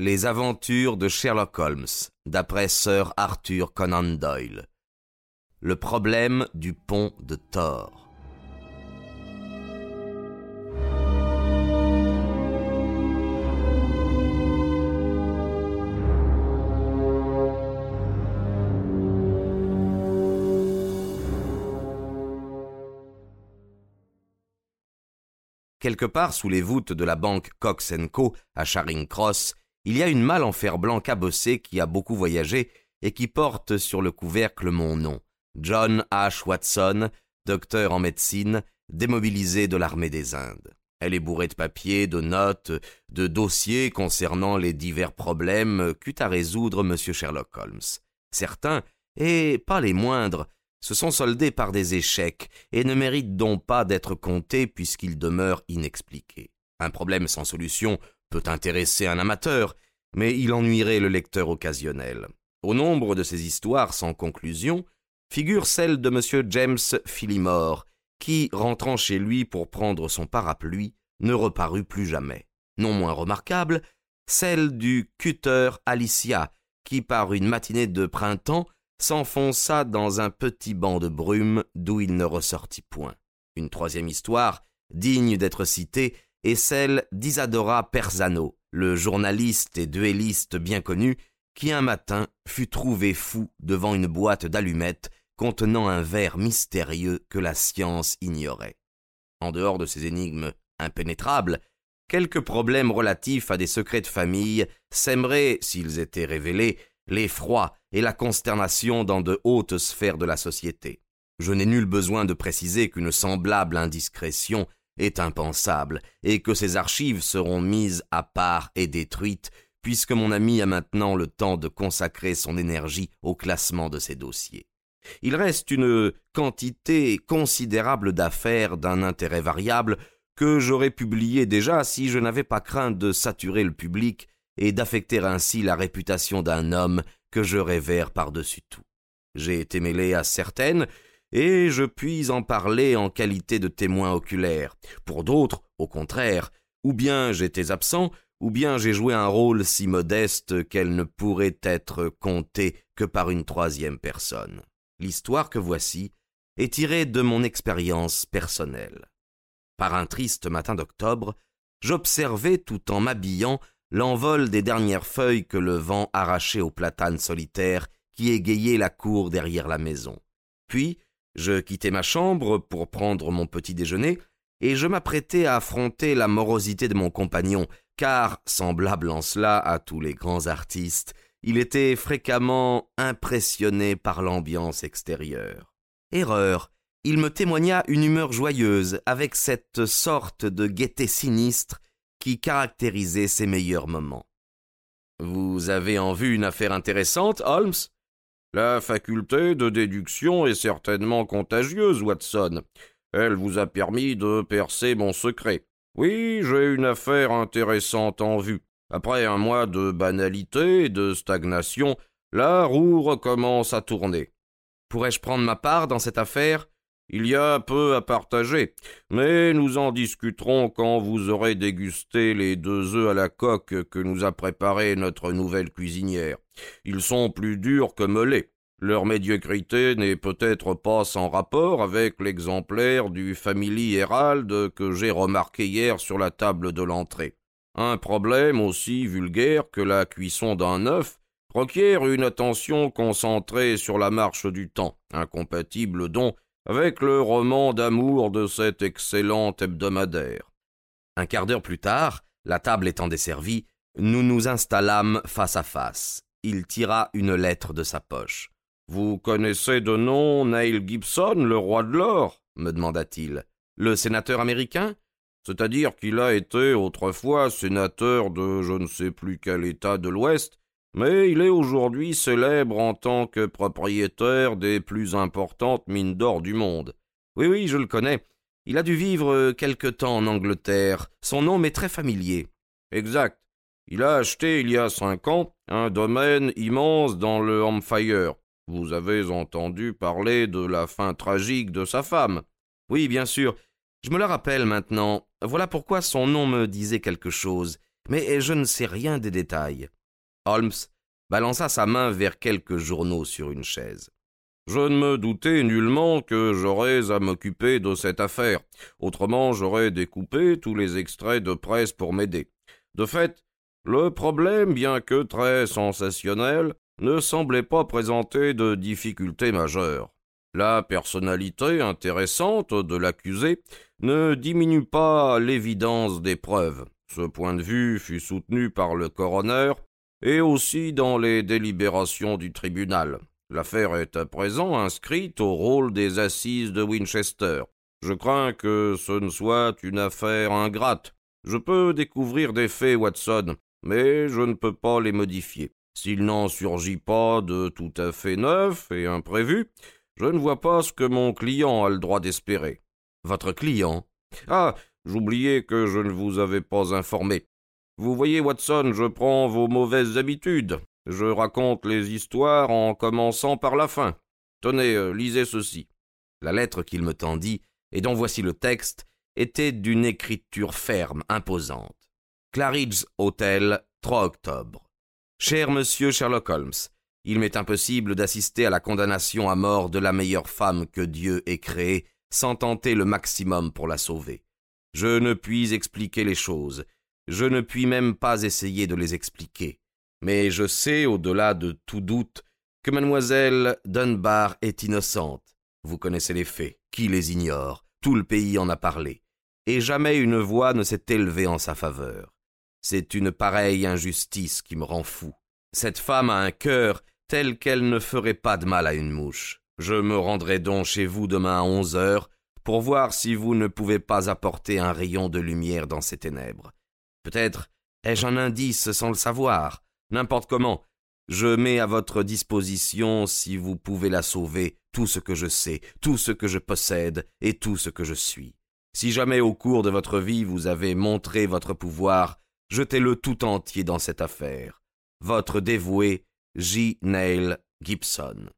Les aventures de Sherlock Holmes, d'après Sir Arthur Conan Doyle. Le problème du pont de Thor. Quelque part sous les voûtes de la banque Cox Co. à Charing Cross, il y a une malle en fer blanc cabossée qui a beaucoup voyagé et qui porte sur le couvercle mon nom. John H. Watson, docteur en médecine, démobilisé de l'armée des Indes. Elle est bourrée de papiers, de notes, de dossiers concernant les divers problèmes qu'eut à résoudre M. Sherlock Holmes. Certains, et pas les moindres, se sont soldés par des échecs et ne méritent donc pas d'être comptés puisqu'ils demeurent inexpliqués. Un problème sans solution peut intéresser un amateur, mais il ennuierait le lecteur occasionnel. Au nombre de ces histoires sans conclusion figure celle de M. James Phillimore, qui, rentrant chez lui pour prendre son parapluie, ne reparut plus jamais. Non moins remarquable, celle du cutter Alicia, qui, par une matinée de printemps, s'enfonça dans un petit banc de brume d'où il ne ressortit point. Une troisième histoire, digne d'être citée, est celle d'Isadora Perzano, le journaliste et duelliste bien connu, qui un matin fut trouvé fou devant une boîte d'allumettes contenant un verre mystérieux que la science ignorait. En dehors de ces énigmes impénétrables, quelques problèmes relatifs à des secrets de famille sèmeraient, s'ils étaient révélés, l'effroi et la consternation dans de hautes sphères de la société. Je n'ai nul besoin de préciser qu'une semblable indiscrétion est impensable, et que ces archives seront mises à part et détruites, puisque mon ami a maintenant le temps de consacrer son énergie au classement de ses dossiers. Il reste une quantité considérable d'affaires d'un intérêt variable que j'aurais publié déjà si je n'avais pas craint de saturer le public et d'affecter ainsi la réputation d'un homme que je révère par-dessus tout. J'ai été mêlé à certaines, et je puis en parler en qualité de témoin oculaire. Pour d'autres, au contraire, ou bien j'étais absent, ou bien j'ai joué un rôle si modeste qu'elle ne pourrait être contée que par une troisième personne. L'histoire que voici est tirée de mon expérience personnelle. Par un triste matin d'octobre, j'observais tout en m'habillant l'envol des dernières feuilles que le vent arrachait aux platanes solitaires qui égayaient la cour derrière la maison. Puis, je quittai ma chambre pour prendre mon petit déjeuner, et je m'apprêtais à affronter la morosité de mon compagnon, car, semblable en cela à tous les grands artistes, il était fréquemment impressionné par l'ambiance extérieure. Erreur. Il me témoigna une humeur joyeuse, avec cette sorte de gaieté sinistre qui caractérisait ses meilleurs moments. Vous avez en vue une affaire intéressante, Holmes? La faculté de déduction est certainement contagieuse, Watson. Elle vous a permis de percer mon secret. Oui, j'ai une affaire intéressante en vue. Après un mois de banalité et de stagnation, la roue recommence à tourner. Pourrais-je prendre ma part dans cette affaire? Il y a peu à partager, mais nous en discuterons quand vous aurez dégusté les deux œufs à la coque que nous a préparés notre nouvelle cuisinière. Ils sont plus durs que melés. Leur médiocrité n'est peut-être pas sans rapport avec l'exemplaire du Family Herald que j'ai remarqué hier sur la table de l'entrée. Un problème aussi vulgaire que la cuisson d'un œuf requiert une attention concentrée sur la marche du temps, incompatible dont avec le roman d'amour de cet excellent hebdomadaire. Un quart d'heure plus tard, la table étant desservie, nous nous installâmes face à face. Il tira une lettre de sa poche. Vous connaissez de nom Neil Gibson, le roi de l'or? me demanda-t-il. Le sénateur américain? C'est-à-dire qu'il a été autrefois sénateur de je ne sais plus quel État de l'Ouest, mais il est aujourd'hui célèbre en tant que propriétaire des plus importantes mines d'or du monde. Oui, oui, je le connais. Il a dû vivre quelque temps en Angleterre. Son nom m'est très familier. Exact. Il a acheté il y a cinq ans un domaine immense dans le Hampshire. Vous avez entendu parler de la fin tragique de sa femme. Oui, bien sûr. Je me le rappelle maintenant. Voilà pourquoi son nom me disait quelque chose mais je ne sais rien des détails. Holmes balança sa main vers quelques journaux sur une chaise. Je ne me doutais nullement que j'aurais à m'occuper de cette affaire. Autrement, j'aurais découpé tous les extraits de presse pour m'aider. De fait, le problème, bien que très sensationnel, ne semblait pas présenter de difficultés majeures. La personnalité intéressante de l'accusé ne diminue pas l'évidence des preuves. Ce point de vue fut soutenu par le coroner et aussi dans les délibérations du tribunal. L'affaire est à présent inscrite au rôle des assises de Winchester. Je crains que ce ne soit une affaire ingrate. Je peux découvrir des faits, Watson, mais je ne peux pas les modifier. S'il n'en surgit pas de tout à fait neuf et imprévu, je ne vois pas ce que mon client a le droit d'espérer. Votre client? Ah, j'oubliais que je ne vous avais pas informé. Vous voyez, Watson, je prends vos mauvaises habitudes. Je raconte les histoires en commençant par la fin. Tenez, euh, lisez ceci. La lettre qu'il me tendit, et dont voici le texte, était d'une écriture ferme, imposante. Claridge Hotel, 3 octobre. Cher monsieur Sherlock Holmes, il m'est impossible d'assister à la condamnation à mort de la meilleure femme que Dieu ait créée sans tenter le maximum pour la sauver. Je ne puis expliquer les choses, je ne puis même pas essayer de les expliquer. Mais je sais, au-delà de tout doute, que mademoiselle Dunbar est innocente. Vous connaissez les faits. Qui les ignore? Tout le pays en a parlé. Et jamais une voix ne s'est élevée en sa faveur. C'est une pareille injustice qui me rend fou. Cette femme a un cœur tel qu'elle ne ferait pas de mal à une mouche. Je me rendrai donc chez vous demain à onze heures pour voir si vous ne pouvez pas apporter un rayon de lumière dans ces ténèbres. Peut-être ai-je un indice sans le savoir. N'importe comment, je mets à votre disposition, si vous pouvez la sauver, tout ce que je sais, tout ce que je possède et tout ce que je suis. Si jamais au cours de votre vie vous avez montré votre pouvoir, jetez-le tout entier dans cette affaire. Votre dévoué J. Neil Gibson.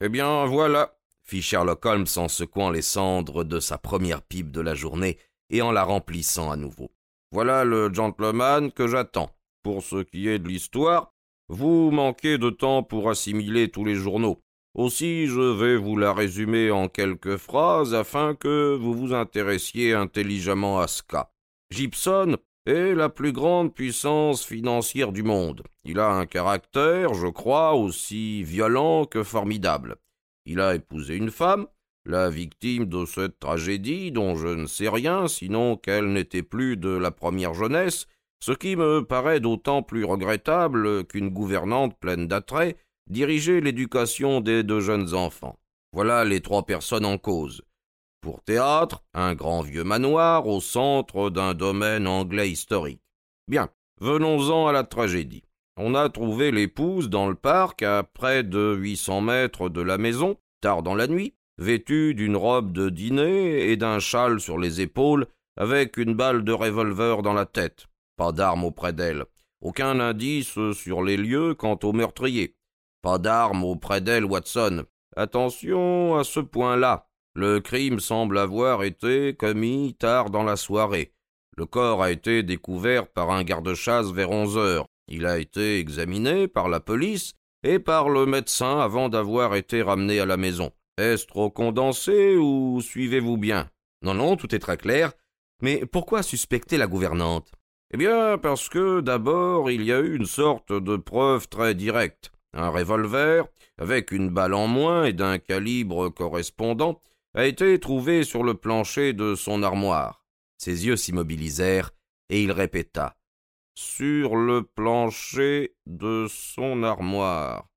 Eh bien, voilà, fit Sherlock Holmes en secouant les cendres de sa première pipe de la journée et en la remplissant à nouveau. Voilà le gentleman que j'attends. Pour ce qui est de l'histoire, vous manquez de temps pour assimiler tous les journaux. Aussi je vais vous la résumer en quelques phrases afin que vous vous intéressiez intelligemment à ce cas. Gibson est la plus grande puissance financière du monde. Il a un caractère, je crois, aussi violent que formidable. Il a épousé une femme, la victime de cette tragédie dont je ne sais rien, sinon qu'elle n'était plus de la première jeunesse, ce qui me paraît d'autant plus regrettable qu'une gouvernante pleine d'attrait dirigeait l'éducation des deux jeunes enfants. Voilà les trois personnes en cause. Pour théâtre, un grand vieux manoir au centre d'un domaine anglais historique. Bien, venons-en à la tragédie. On a trouvé l'épouse dans le parc à près de huit cents mètres de la maison, tard dans la nuit, vêtue d'une robe de dîner et d'un châle sur les épaules, avec une balle de revolver dans la tête. Pas d'armes auprès d'elle. Aucun indice sur les lieux quant au meurtrier. Pas d'armes auprès d'elle, Watson. Attention à ce point-là. Le crime semble avoir été commis tard dans la soirée. Le corps a été découvert par un garde-chasse vers onze heures. Il a été examiné par la police et par le médecin avant d'avoir été ramené à la maison. Est-ce trop condensé ou suivez-vous bien? Non, non, tout est très clair. Mais pourquoi suspecter la gouvernante? Eh bien, parce que d'abord il y a eu une sorte de preuve très directe. Un revolver, avec une balle en moins et d'un calibre correspondant, a été trouvé sur le plancher de son armoire. Ses yeux s'immobilisèrent, et il répéta. Sur le plancher de son armoire.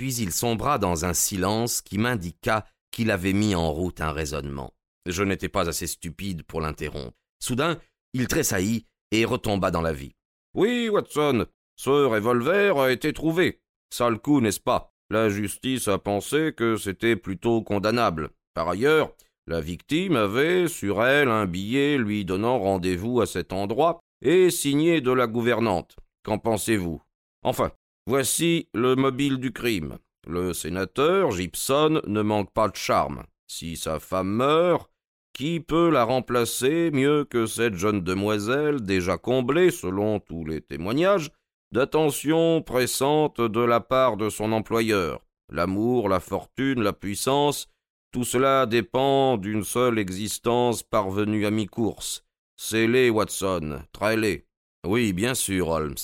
Puis il sombra dans un silence qui m'indiqua qu'il avait mis en route un raisonnement. Je n'étais pas assez stupide pour l'interrompre. Soudain, il tressaillit et retomba dans la vie. Oui, Watson, ce revolver a été trouvé. Sale coup, n'est-ce pas? La justice a pensé que c'était plutôt condamnable. Par ailleurs, la victime avait sur elle un billet lui donnant rendez-vous à cet endroit et signé de la gouvernante. Qu'en pensez-vous? Enfin, Voici le mobile du crime. Le sénateur Gibson ne manque pas de charme. Si sa femme meurt, Qui peut la remplacer mieux que cette jeune demoiselle déjà comblée, selon tous les témoignages, d'attention pressante de la part de son employeur? L'amour, la fortune, la puissance, tout cela dépend d'une seule existence parvenue à mi-course. Scellez, Watson, trailez. Oui, bien sûr, Holmes.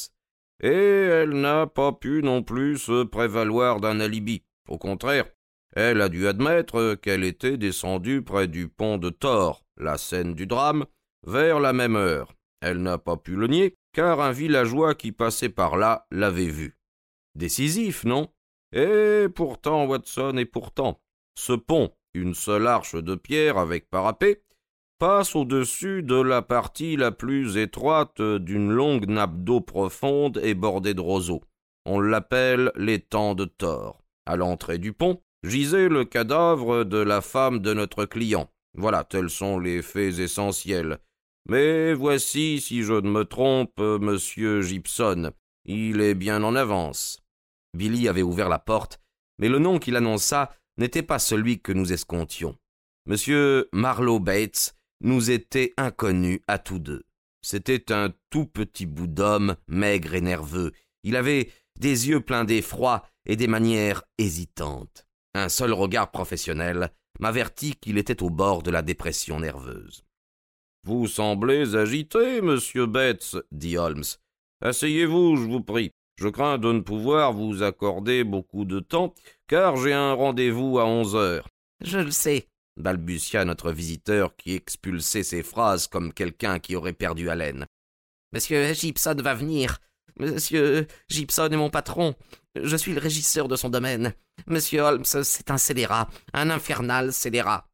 Et elle n'a pas pu non plus se prévaloir d'un alibi. Au contraire, elle a dû admettre qu'elle était descendue près du pont de Thor, la scène du drame, vers la même heure. Elle n'a pas pu le nier, car un villageois qui passait par là l'avait vue. Décisif, non? Et pourtant, Watson, et pourtant, ce pont, une seule arche de pierre avec parapet, passe au-dessus de la partie la plus étroite d'une longue nappe d'eau profonde et bordée de roseaux. On l'appelle l'étang de Thor. À l'entrée du pont, gisait le cadavre de la femme de notre client. Voilà, tels sont les faits essentiels. Mais voici, si je ne me trompe, monsieur Gibson. Il est bien en avance. Billy avait ouvert la porte, mais le nom qu'il annonça n'était pas celui que nous escomptions. Monsieur Marlowe Bates nous était inconnu à tous deux. C'était un tout petit bout d'homme, maigre et nerveux. Il avait des yeux pleins d'effroi et des manières hésitantes. Un seul regard professionnel m'avertit qu'il était au bord de la dépression nerveuse. Vous semblez agité, monsieur Bates, dit Holmes. Asseyez-vous, je vous prie. Je crains de ne pouvoir vous accorder beaucoup de temps, car j'ai un rendez-vous à onze heures. Je le sais, balbutia notre visiteur qui expulsait ses phrases comme quelqu'un qui aurait perdu haleine. Monsieur Gibson va venir. Monsieur Gibson est mon patron. Je suis le régisseur de son domaine. Monsieur Holmes, c'est un scélérat, un infernal scélérat.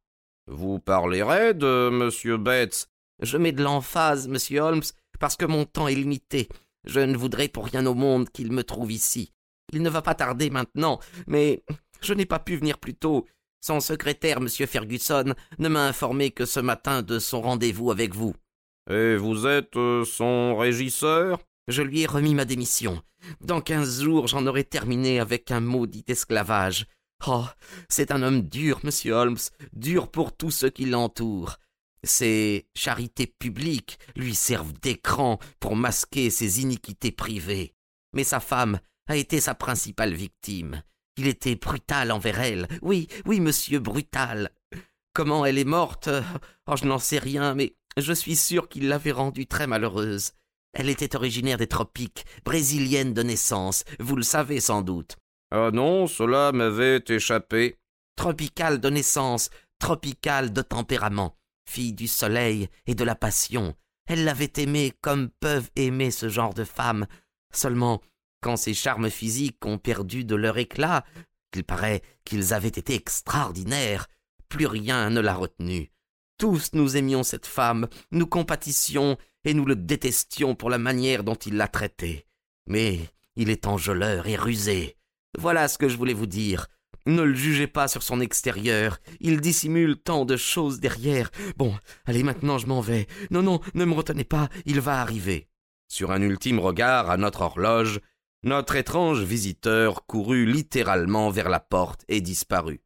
Vous parlerez de monsieur Bates. Je mets de l'emphase, monsieur Holmes, parce que mon temps est limité. Je ne voudrais pour rien au monde qu'il me trouve ici. Il ne va pas tarder maintenant, mais je n'ai pas pu venir plus tôt. Son secrétaire, M. Ferguson, ne m'a informé que ce matin de son rendez-vous avec vous. Et vous êtes euh, son régisseur? Je lui ai remis ma démission. Dans quinze jours, j'en aurai terminé avec un maudit esclavage. Oh, c'est un homme dur, monsieur Holmes, dur pour tous ceux qui l'entourent. Ses charités publiques lui servent d'écran pour masquer ses iniquités privées. Mais sa femme a été sa principale victime. Il était brutal envers elle. Oui, oui, monsieur, brutal. Comment elle est morte? Oh, je n'en sais rien, mais je suis sûr qu'il l'avait rendue très malheureuse. Elle était originaire des tropiques, brésilienne de naissance, vous le savez sans doute. Ah non, cela m'avait échappé. Tropicale de naissance, tropicale de tempérament, fille du soleil et de la passion. Elle l'avait aimé comme peuvent aimer ce genre de femmes. Seulement, quand ses charmes physiques ont perdu de leur éclat, il paraît qu'ils avaient été extraordinaires, plus rien ne l'a retenue. Tous nous aimions cette femme, nous compatissions et nous le détestions pour la manière dont il la traitait. Mais il est enjôleur et rusé. Voilà ce que je voulais vous dire. Ne le jugez pas sur son extérieur. Il dissimule tant de choses derrière. Bon, allez, maintenant je m'en vais. Non, non, ne me retenez pas, il va arriver. Sur un ultime regard à notre horloge, notre étrange visiteur courut littéralement vers la porte et disparut.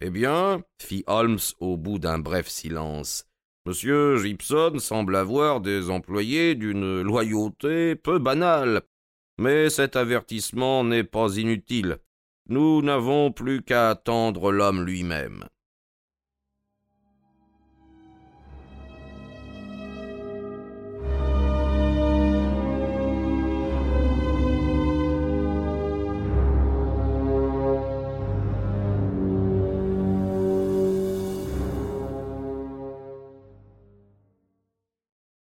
Eh bien, fit Holmes au bout d'un bref silence, Monsieur Gibson semble avoir des employés d'une loyauté peu banale. Mais cet avertissement n'est pas inutile. Nous n'avons plus qu'à attendre l'homme lui-même.